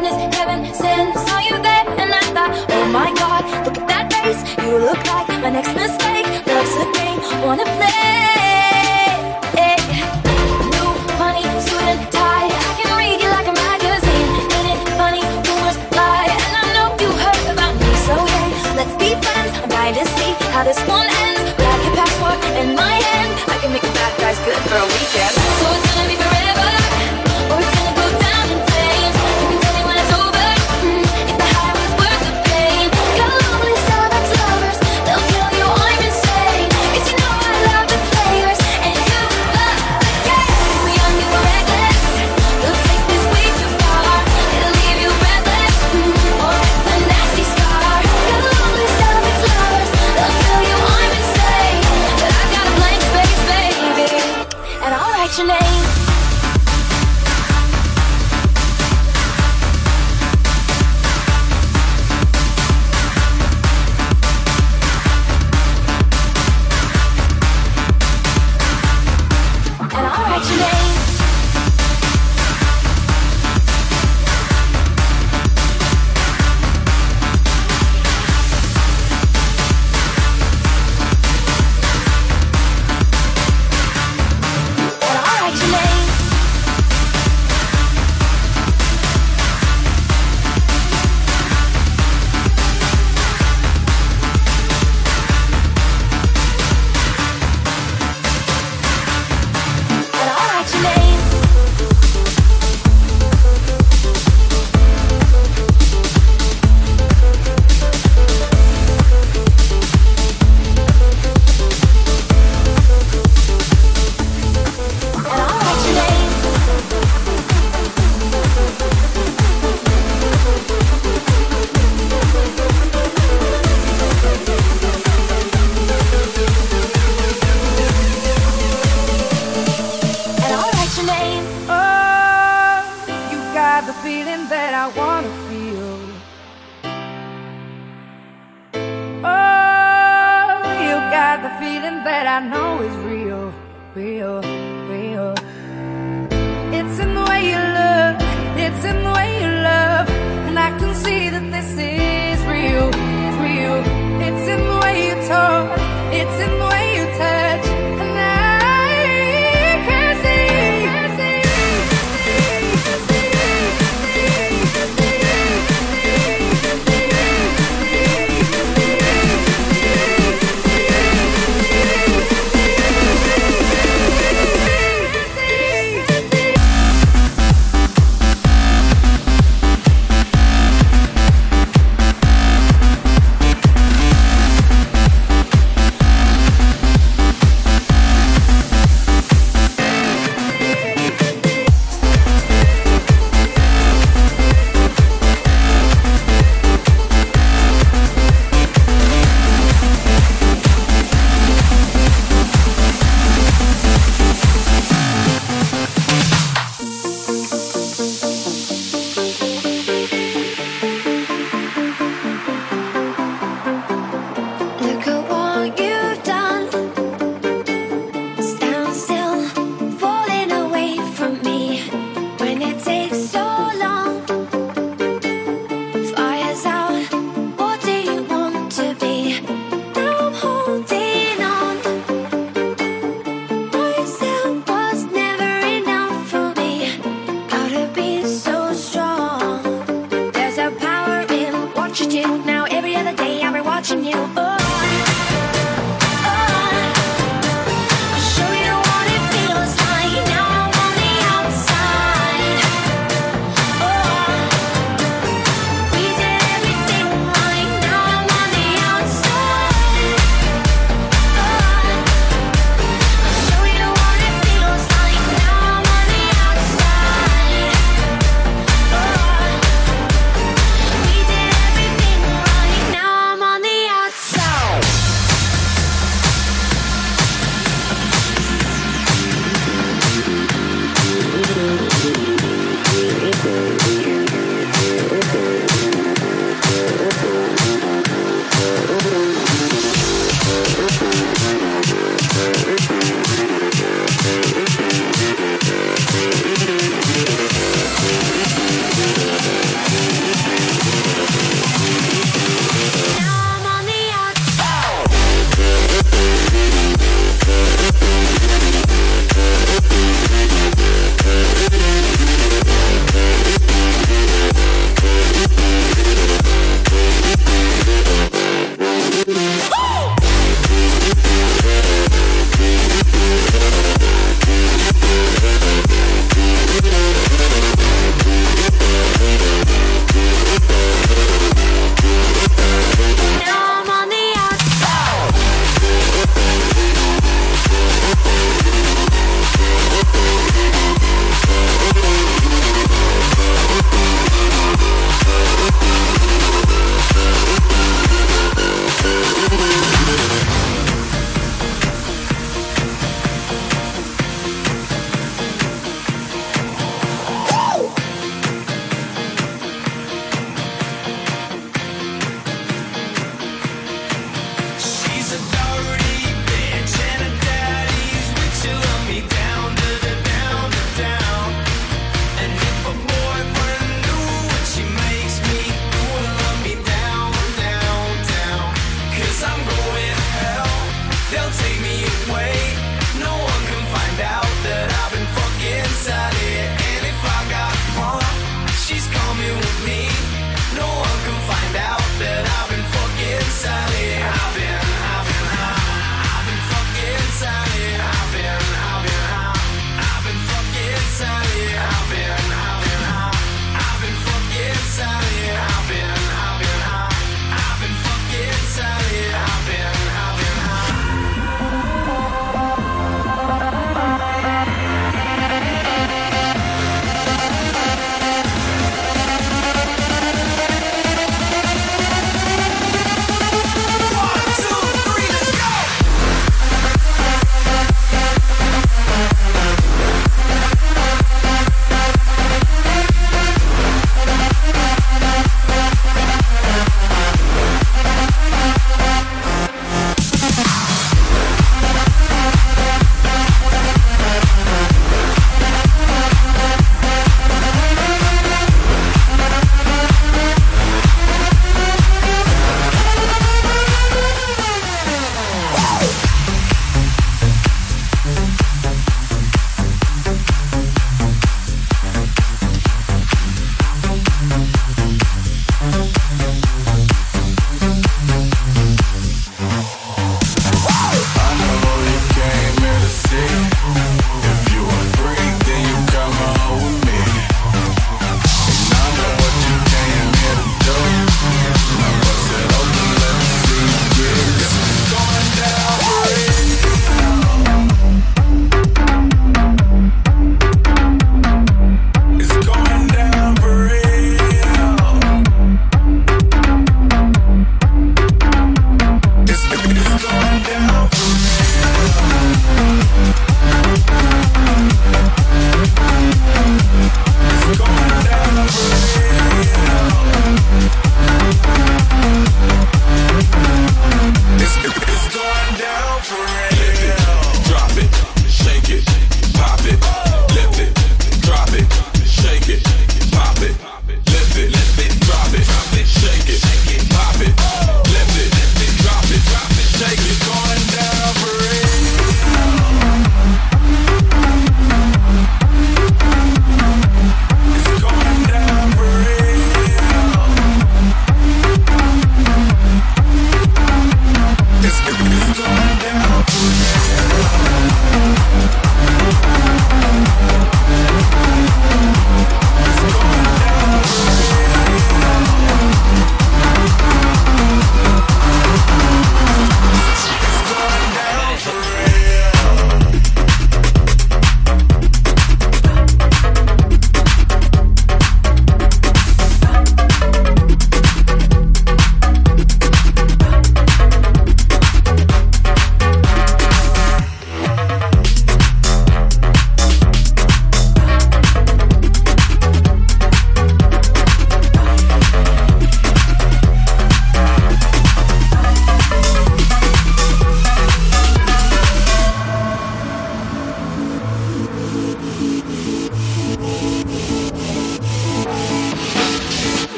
sadness.